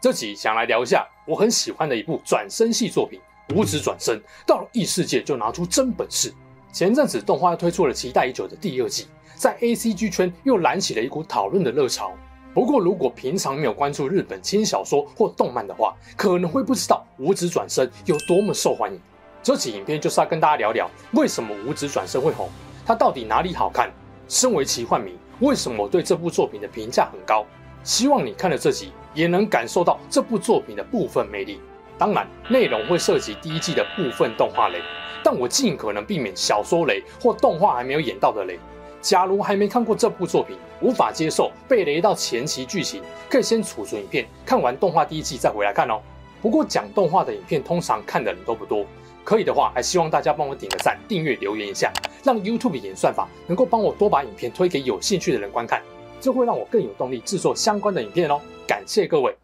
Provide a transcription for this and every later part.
这集想来聊一下我很喜欢的一部转生系作品《五指转生》，到了异世界就拿出真本事。前阵子动画又推出了期待已久的第二季，在 ACG 圈又燃起了一股讨论的热潮。不过，如果平常没有关注日本轻小说或动漫的话，可能会不知道《五指转生》有多么受欢迎。这期影片就是要跟大家聊聊为什么《五指转生》会红，它到底哪里好看？身为奇幻迷，为什么我对这部作品的评价很高？希望你看了这集。也能感受到这部作品的部分魅力。当然，内容会涉及第一季的部分动画雷，但我尽可能避免小说雷或动画还没有演到的雷。假如还没看过这部作品，无法接受被雷到前期剧情，可以先储存影片，看完动画第一季再回来看哦。不过讲动画的影片通常看的人都不多，可以的话，还希望大家帮我点个赞、订阅、留言一下，让 YouTube 演算法能够帮我多把影片推给有兴趣的人观看。这会让我更有动力制作相关的影片哦，感谢各位。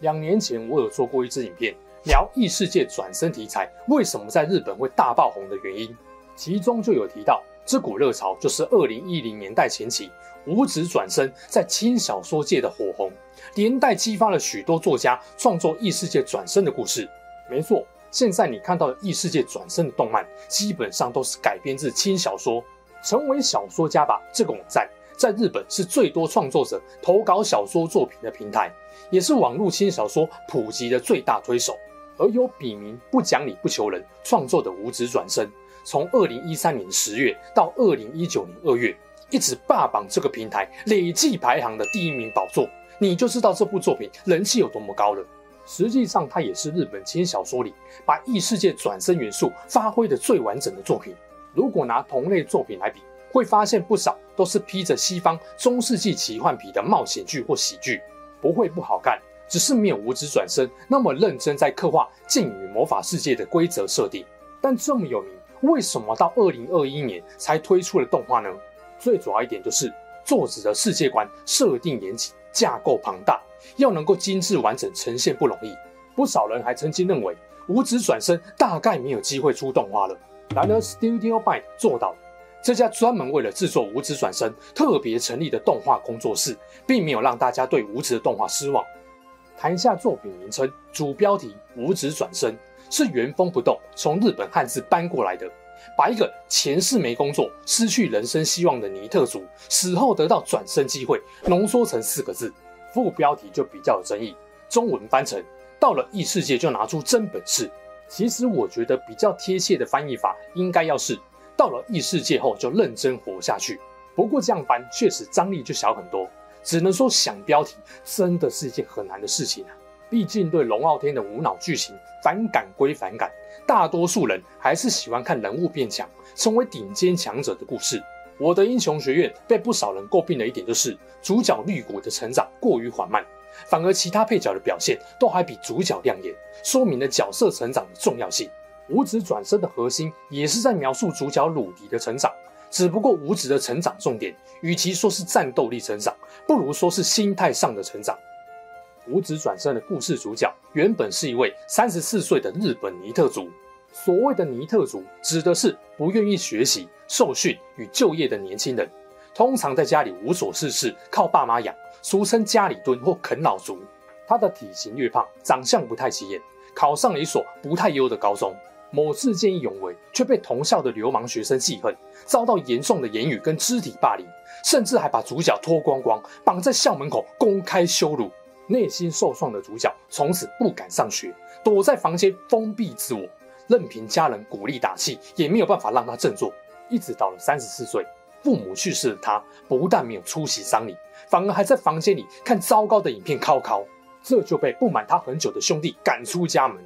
两年前我有做过一支影片，聊异世界转生题材为什么在日本会大爆红的原因，其中就有提到这股热潮就是二零一零年代前期无职转生在轻小说界的火红，连带激发了许多作家创作异世界转生的故事。没错，现在你看到的异世界转生的动漫，基本上都是改编自轻小说。成为小说家吧，这个网站在日本是最多创作者投稿小说作品的平台，也是网络轻小说普及的最大推手。而由笔名不讲理不求人创作的《无职转生》，从二零一三年十月到二零一九年二月，一直霸榜这个平台累计排行的第一名宝座，你就知道这部作品人气有多么高了。实际上，它也是日本轻小说里把异世界转生元素发挥的最完整的作品。如果拿同类作品来比，会发现不少都是披着西方中世纪奇幻皮的冒险剧或喜剧，不会不好看，只是没有无职转身那么认真在刻画剑与魔法世界的规则设定。但这么有名，为什么到二零二一年才推出了动画呢？最主要一点就是作者的世界观设定严谨，架构庞大，要能够精致完整呈现不容易。不少人还曾经认为无职转身大概没有机会出动画了。然而，Studio Byte 做到了。这家专门为了制作《无职转生》特别成立的动画工作室，并没有让大家对无职的动画失望。谈一下作品名称，主标题《无职转生》是原封不动从日本汉字搬过来的，把一个前世没工作、失去人生希望的尼特族死后得到转生机会，浓缩成四个字。副标题就比较有争议，中文翻成“到了异世界就拿出真本事”。其实我觉得比较贴切的翻译法应该要是到了异世界后就认真活下去。不过这样翻确实张力就小很多，只能说想标题真的是一件很难的事情啊。毕竟对龙傲天的无脑剧情反感归反感，大多数人还是喜欢看人物变强，成为顶尖强者的故事。我的英雄学院被不少人诟病的一点就是主角绿谷的成长过于缓慢。反而其他配角的表现都还比主角亮眼，说明了角色成长的重要性。五指转身的核心也是在描述主角鲁迪的成长，只不过五指的成长重点，与其说是战斗力成长，不如说是心态上的成长。五指转身的故事主角原本是一位三十四岁的日本尼特族，所谓的尼特族指的是不愿意学习、受训与就业的年轻人，通常在家里无所事事，靠爸妈养。俗称家里蹲或啃老族，他的体型略胖，长相不太起眼，考上了一所不太优的高中。某次见义勇为，却被同校的流氓学生记恨，遭到严重的言语跟肢体霸凌，甚至还把主角脱光光，绑在校门口公开羞辱。内心受创的主角从此不敢上学，躲在房间封闭自我，任凭家人鼓励打气，也没有办法让他振作。一直到了三十四岁。父母去世的他，不但没有出席丧礼，反而还在房间里看糟糕的影片，考考，这就被不满他很久的兄弟赶出家门，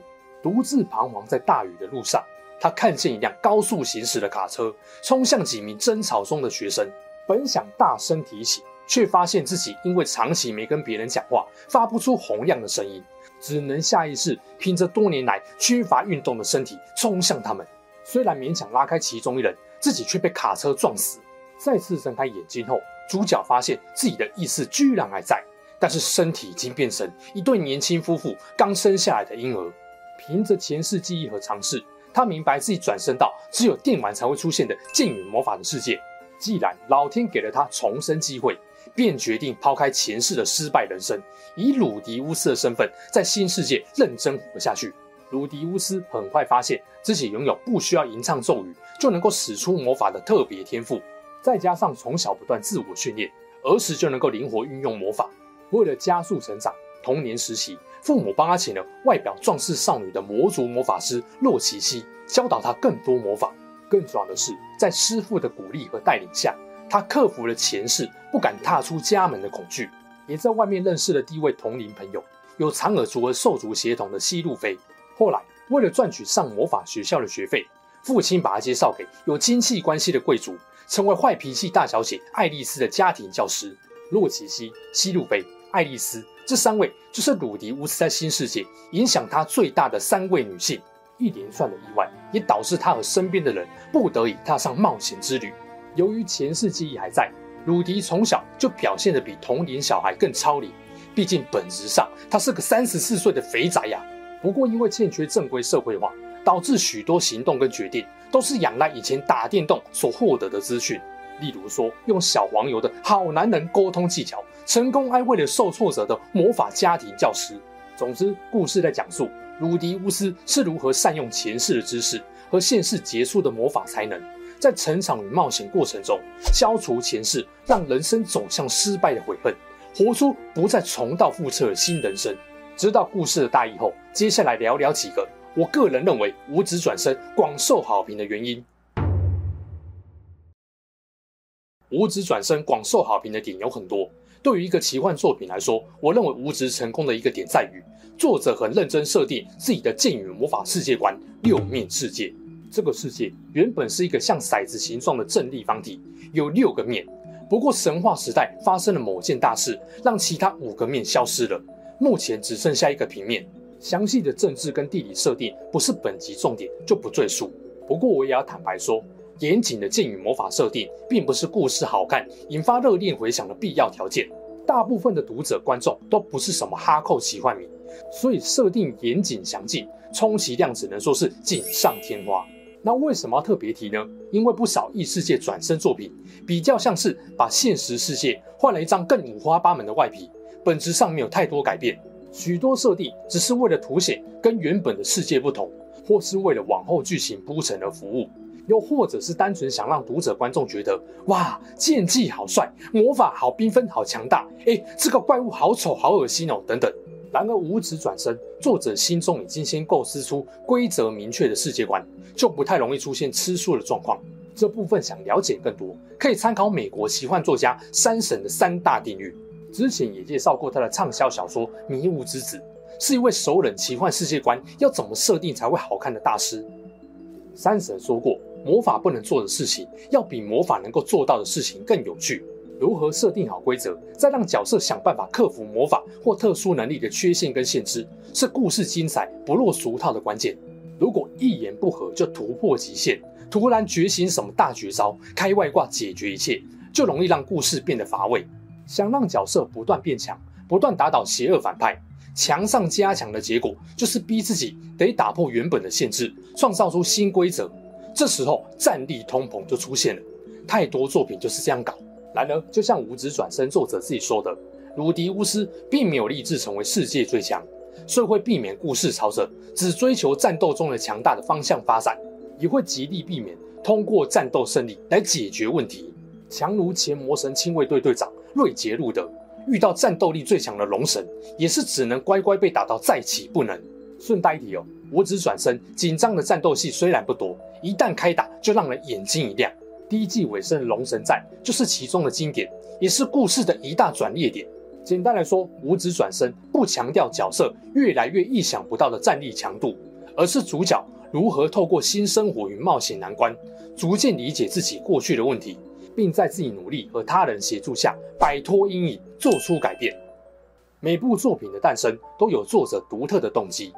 独自彷徨在大雨的路上。他看见一辆高速行驶的卡车，冲向几名争吵中的学生，本想大声提起，却发现自己因为长期没跟别人讲话，发不出洪亮的声音，只能下意识凭着多年来缺乏运动的身体冲向他们。虽然勉强拉开其中一人，自己却被卡车撞死。再次睁开眼睛后，主角发现自己的意识居然还在，但是身体已经变成一对年轻夫妇刚生下来的婴儿。凭着前世记忆和尝试，他明白自己转生到只有电玩才会出现的剑与魔法的世界。既然老天给了他重生机会，便决定抛开前世的失败人生，以鲁迪乌斯的身份在新世界认真活下去。鲁迪乌斯很快发现自己拥有不需要吟唱咒语就能够使出魔法的特别天赋。再加上从小不断自我训练，儿时就能够灵活运用魔法。为了加速成长，童年时期父母帮他请了外表壮士少女的魔族魔法师洛奇西，教导他更多魔法。更重要的是，在师父的鼓励和带领下，他克服了前世不敢踏出家门的恐惧，也在外面认识了第一位同龄朋友，有长耳族和兽族血统的西路飞。后来，为了赚取上魔法学校的学费，父亲把他介绍给有亲戚关系的贵族。成为坏脾气大小姐爱丽丝的家庭教师，洛奇西、西路飞、爱丽丝这三位就是鲁迪乌斯在新世界影响他最大的三位女性。一连串的意外也导致他和身边的人不得已踏上冒险之旅。由于前世记忆还在，鲁迪从小就表现得比同龄小孩更超龄。毕竟本质上他是个三十四岁的肥宅呀。不过因为欠缺正规社会化，导致许多行动跟决定。都是仰赖以前打电动所获得的资讯，例如说用小黄油的好男人沟通技巧，成功安慰了受挫者的魔法家庭教师。总之，故事在讲述鲁迪乌斯是如何善用前世的知识和现世杰出的魔法才能，在成长与冒险过程中消除前世让人生走向失败的悔恨，活出不再重蹈覆辙的新人生。知道故事的大意后，接下来聊聊几个。我个人认为，无职转生广受好评的原因，无职转生广受好评的点有很多。对于一个奇幻作品来说，我认为无职成功的一个点在于，作者很认真设定自己的剑与魔法世界观——六面世界。这个世界原本是一个像骰子形状的正立方体，有六个面。不过神话时代发生了某件大事，让其他五个面消失了，目前只剩下一个平面。详细的政治跟地理设定不是本集重点，就不赘述。不过我也要坦白说，严谨的剑与魔法设定，并不是故事好看、引发热烈回响的必要条件。大部分的读者观众都不是什么哈扣奇幻迷，所以设定严谨详尽，充其量只能说是锦上添花。那为什么要特别提呢？因为不少异世界转生作品，比较像是把现实世界换了一张更五花八门的外皮，本质上没有太多改变。许多设定只是为了凸显跟原本的世界不同，或是为了往后剧情铺陈而服务，又或者是单纯想让读者观众觉得哇，剑技好帅，魔法好缤纷好强大，诶，这个怪物好丑好恶心哦，等等。然而无职转身，作者心中已经先构思出规则明确的世界观，就不太容易出现吃素的状况。这部分想了解更多，可以参考美国奇幻作家山神的三大定律。之前也介绍过他的畅销小说《迷雾之子》，是一位熟稔奇幻世界观要怎么设定才会好看的大师。三神说过，魔法不能做的事情，要比魔法能够做到的事情更有趣。如何设定好规则，再让角色想办法克服魔法或特殊能力的缺陷跟限制，是故事精彩不落俗套的关键。如果一言不合就突破极限，突然觉醒什么大绝招，开外挂解决一切，就容易让故事变得乏味。想让角色不断变强，不断打倒邪恶反派，强上加强的结果就是逼自己得打破原本的限制，创造出新规则。这时候战力通膨就出现了，太多作品就是这样搞。然而，就像无职转生作者自己说的，鲁迪乌斯并没有立志成为世界最强，所以会避免故事朝着只追求战斗中的强大的方向发展，也会极力避免通过战斗胜利来解决问题。强如前魔神亲卫队队长。瑞杰路德遇到战斗力最强的龙神，也是只能乖乖被打到再起不能。顺带一提哦，五指转身紧张的战斗戏虽然不多，一旦开打就让人眼睛一亮。第一季尾声的龙神战就是其中的经典，也是故事的一大转捩点。简单来说，五指转身不强调角色越来越意想不到的战力强度，而是主角如何透过新生活与冒险难关，逐渐理解自己过去的问题。并在自己努力和他人协助下摆脱阴影，做出改变。每部作品的诞生都有作者独特的动机。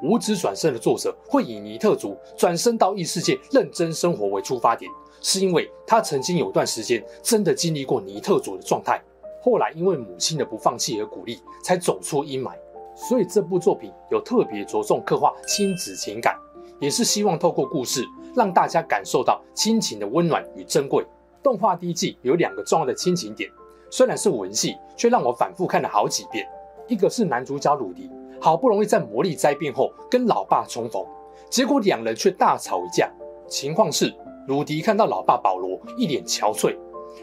无职转生的作者会以尼特族转生到异世界认真生活为出发点，是因为他曾经有段时间真的经历过尼特族的状态，后来因为母亲的不放弃和鼓励，才走出阴霾。所以这部作品有特别着重刻画亲子情感，也是希望透过故事让大家感受到亲情的温暖与珍贵。动画第一季有两个重要的亲情点，虽然是文戏，却让我反复看了好几遍。一个是男主角鲁迪。好不容易在魔力灾变后跟老爸重逢，结果两人却大吵一架。情况是，鲁迪看到老爸保罗一脸憔悴，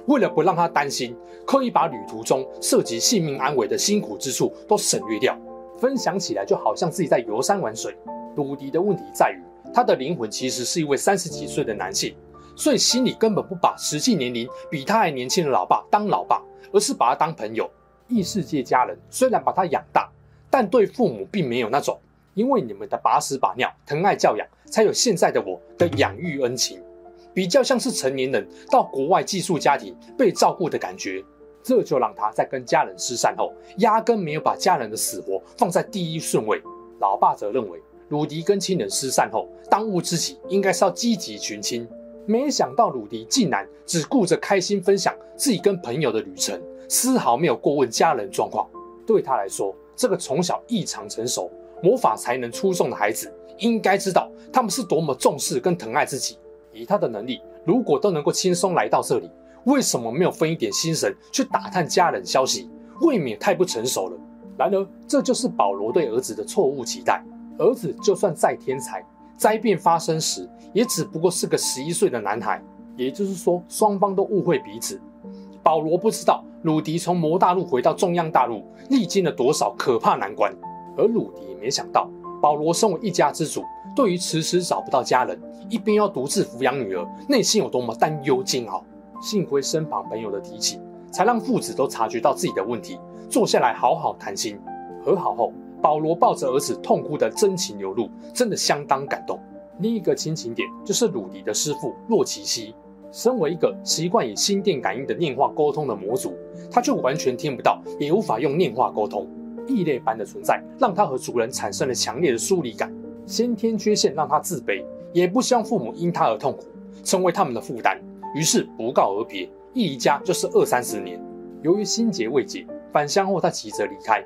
为了不让他担心，刻意把旅途中涉及性命安危的辛苦之处都省略掉。分享起来就好像自己在游山玩水。鲁迪的问题在于，他的灵魂其实是一位三十几岁的男性，所以心里根本不把实际年龄比他还年轻的老爸当老爸，而是把他当朋友。异世界家人虽然把他养大。但对父母并没有那种，因为你们的把屎把尿、疼爱教养，才有现在的我的养育恩情，比较像是成年人到国外寄宿家庭被照顾的感觉。这就让他在跟家人失散后，压根没有把家人的死活放在第一顺位。老爸则认为，鲁迪跟亲人失散后，当务之急应该是要积极寻亲。没想到鲁迪竟然只顾着开心分享自己跟朋友的旅程，丝毫没有过问家人状况。对他来说，这个从小异常成熟、魔法才能出众的孩子，应该知道他们是多么重视跟疼爱自己。以他的能力，如果都能够轻松来到这里，为什么没有分一点心神去打探家人消息？未免太不成熟了。然而，这就是保罗对儿子的错误期待。儿子就算再天才，灾变发生时，也只不过是个十一岁的男孩。也就是说，双方都误会彼此。保罗不知道。鲁迪从魔大陆回到中央大陆，历经了多少可怕难关，而鲁迪也没想到，保罗身为一家之主，对于迟迟找不到家人，一边要独自抚养女儿，内心有多么担忧煎熬。幸亏身旁朋友的提起，才让父子都察觉到自己的问题，坐下来好好谈心。和好后，保罗抱着儿子痛哭的真情流露，真的相当感动。另一个亲情点就是鲁迪的师父洛奇西。身为一个习惯以心电感应的念话沟通的魔族，他却完全听不到，也无法用念话沟通。异类般的存在，让他和族人产生了强烈的疏离感。先天缺陷让他自卑，也不希望父母因他而痛苦，成为他们的负担。于是不告而别，一离家就是二三十年。由于心结未解，返乡后他急着离开。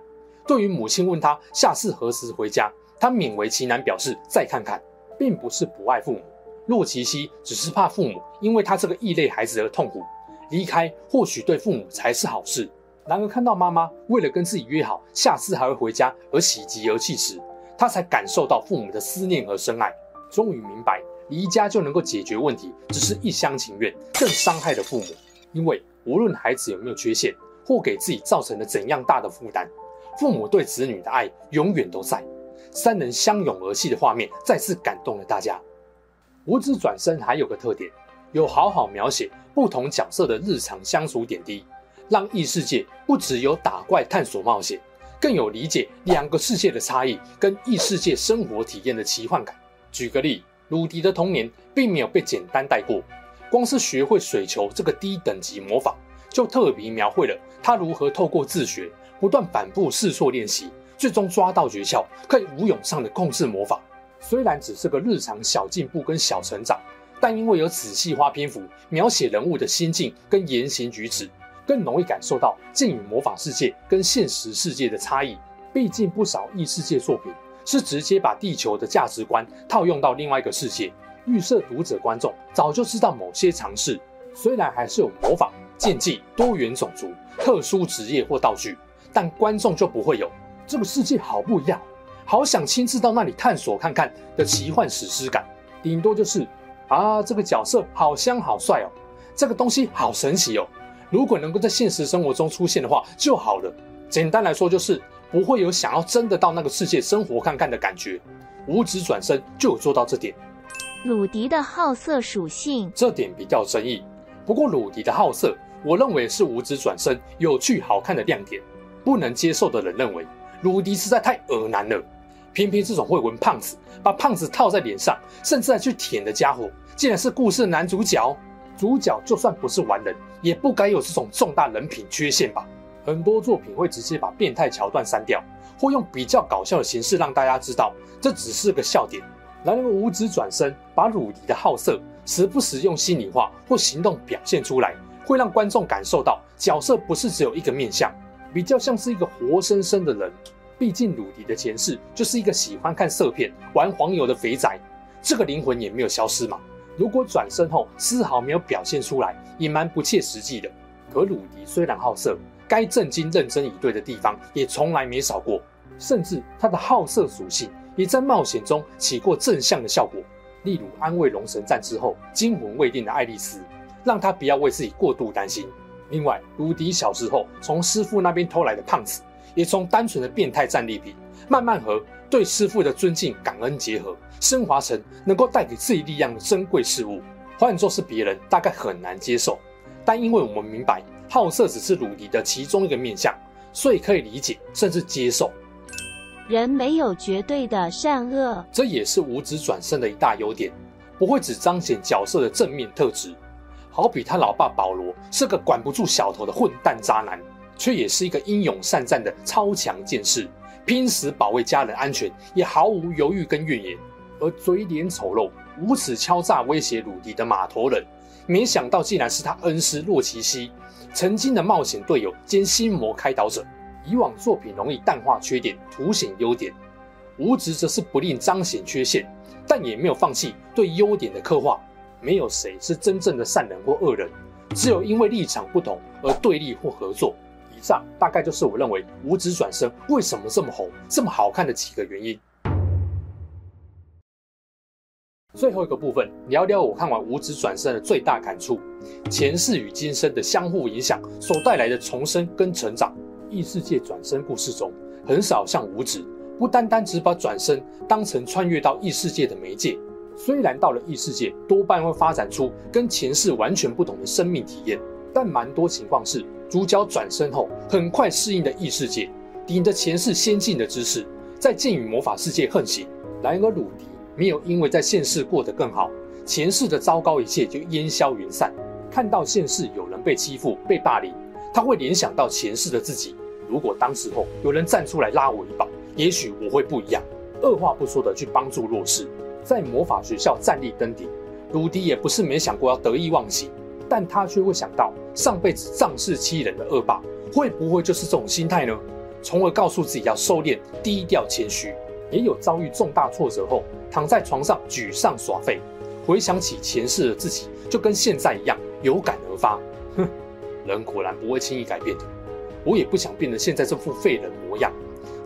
对于母亲问他下次何时回家，他勉为其难表示再看看，并不是不爱父母。洛奇西只是怕父母因为他这个异类孩子而痛苦，离开或许对父母才是好事。然而看到妈妈为了跟自己约好下次还会回家而喜极而泣时，他才感受到父母的思念和深爱，终于明白离家就能够解决问题，只是一厢情愿，更伤害了父母。因为无论孩子有没有缺陷，或给自己造成了怎样大的负担，父母对子女的爱永远都在。三人相拥而泣的画面再次感动了大家。无职转身还有个特点，有好好描写不同角色的日常相处点滴，让异世界不只有打怪探索冒险，更有理解两个世界的差异跟异世界生活体验的奇幻感。举个例，鲁迪的童年并没有被简单带过，光是学会水球这个低等级魔法，就特别描绘了他如何透过自学，不断反复试错练习，最终抓到诀窍，可以无勇上的控制魔法。虽然只是个日常小进步跟小成长，但因为有仔细花篇幅描写人物的心境跟言行举止，更容易感受到剑与魔法世界跟现实世界的差异。毕竟不少异世界作品是直接把地球的价值观套用到另外一个世界，预设读者观众早就知道某些常识。虽然还是有魔法、剑技、多元种族、特殊职业或道具，但观众就不会有这个世界好不一样。好想亲自到那里探索看看的奇幻史诗感，顶多就是啊，这个角色好香好帅哦，这个东西好神奇哦。如果能够在现实生活中出现的话就好了。简单来说就是不会有想要真的到那个世界生活看看的感觉。五指转身就有做到这点。鲁迪的好色属性，这点比较争议。不过鲁迪的好色，我认为是无职转身有趣好看的亮点。不能接受的人认为鲁迪实在太恶男了。偏偏这种会闻胖子，把胖子套在脸上，甚至还去舔的家伙，竟然是故事男主角。主角就算不是完人，也不该有这种重大人品缺陷吧？很多作品会直接把变态桥段删掉，或用比较搞笑的形式让大家知道这只是个笑点。然而无职转身把鲁迪的好色时不时用心里话或行动表现出来，会让观众感受到角色不是只有一个面相，比较像是一个活生生的人。毕竟鲁迪的前世就是一个喜欢看色片、玩黄油的肥宅，这个灵魂也没有消失嘛。如果转身后丝毫没有表现出来，也蛮不切实际的。可鲁迪虽然好色，该正经认真以对的地方也从来没少过，甚至他的好色属性也在冒险中起过正向的效果。例如安慰龙神战之后惊魂未定的爱丽丝，让他不要为自己过度担心。另外，鲁迪小时候从师傅那边偷来的胖子。也从单纯的变态战利品，慢慢和对师傅的尊敬、感恩结合，升华成能够带给自己力量的珍贵事物。换作是别人，大概很难接受。但因为我们明白，好色只是鲁迪的其中一个面相，所以可以理解，甚至接受。人没有绝对的善恶，这也是五指转身的一大优点，不会只彰显角色的正面特质。好比他老爸保罗是个管不住小头的混蛋渣男。却也是一个英勇善战的超强剑士，拼死保卫家人安全，也毫无犹豫跟怨言。而嘴脸丑陋、无耻敲诈威胁鲁迪的马头人，没想到竟然是他恩师洛奇西，曾经的冒险队友兼心魔开导者。以往作品容易淡化缺点，凸显优点，无职则是不吝彰显缺陷，但也没有放弃对优点的刻画。没有谁是真正的善人或恶人，只有因为立场不同而对立或合作。以上大概就是我认为无职转生为什么这么红、这么好看的几个原因。最后一个部分，聊聊我看完无职转生的最大感触：前世与今生的相互影响所带来的重生跟成长。异世界转生故事中，很少像无职，不单单只把转生当成穿越到异世界的媒介。虽然到了异世界，多半会发展出跟前世完全不同的生命体验，但蛮多情况是。主角转身后，很快适应的异世界，顶着前世先进的知识，在剑与魔法世界横行。然而鲁迪没有因为在现世过得更好，前世的糟糕一切就烟消云散。看到现世有人被欺负、被霸凌，他会联想到前世的自己。如果当时候有人站出来拉我一把，也许我会不一样。二话不说的去帮助弱势，在魔法学校站立登顶。鲁迪也不是没想过要得意忘形。但他却会想到上辈子仗势欺人的恶霸，会不会就是这种心态呢？从而告诉自己要收敛、低调、谦虚。也有遭遇重大挫折后，躺在床上沮丧耍废，回想起前世的自己，就跟现在一样有感而发。哼，人果然不会轻易改变的。我也不想变得现在这副废人模样。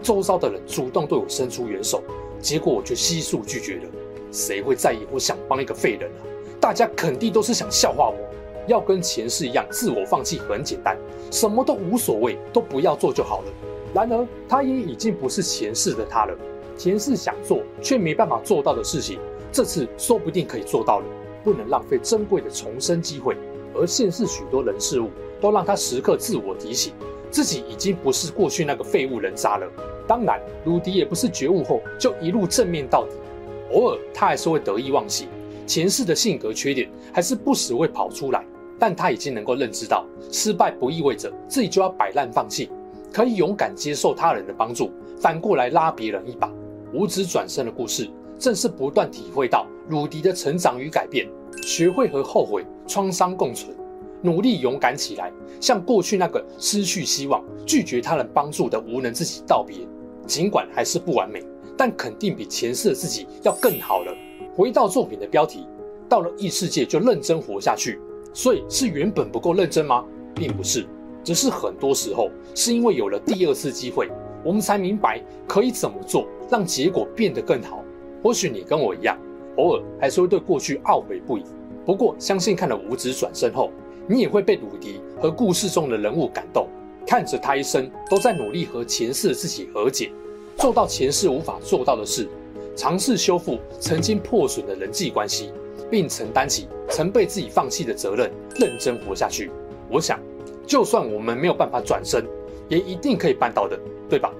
周遭的人主动对我伸出援手，结果我却悉数拒绝了。谁会在意我想帮一个废人啊？大家肯定都是想笑话我。要跟前世一样自我放弃很简单，什么都无所谓，都不要做就好了。然而，他也已经不是前世的他了。前世想做却没办法做到的事情，这次说不定可以做到了。不能浪费珍贵的重生机会。而现世许多人事物都让他时刻自我提醒，自己已经不是过去那个废物人渣了。当然，鲁迪也不是觉悟后就一路正面到底，偶尔他还是会得意忘形，前世的性格缺点还是不时会跑出来。但他已经能够认知到，失败不意味着自己就要摆烂放弃，可以勇敢接受他人的帮助，反过来拉别人一把。五指转生的故事，正是不断体会到鲁迪的成长与改变，学会和后悔、创伤共存，努力勇敢起来，向过去那个失去希望、拒绝他人帮助的无能自己道别。尽管还是不完美，但肯定比前世的自己要更好了。回到作品的标题，到了异世界就认真活下去。所以是原本不够认真吗？并不是，只是很多时候是因为有了第二次机会，我们才明白可以怎么做，让结果变得更好。或许你跟我一样，偶尔还是会对过去懊悔不已。不过，相信看了无职转身后，你也会被鲁迪和故事中的人物感动，看着他一生都在努力和前世的自己和解，做到前世无法做到的事，尝试修复曾经破损的人际关系。并承担起曾被自己放弃的责任，认真活下去。我想，就算我们没有办法转身，也一定可以办到的，对吧？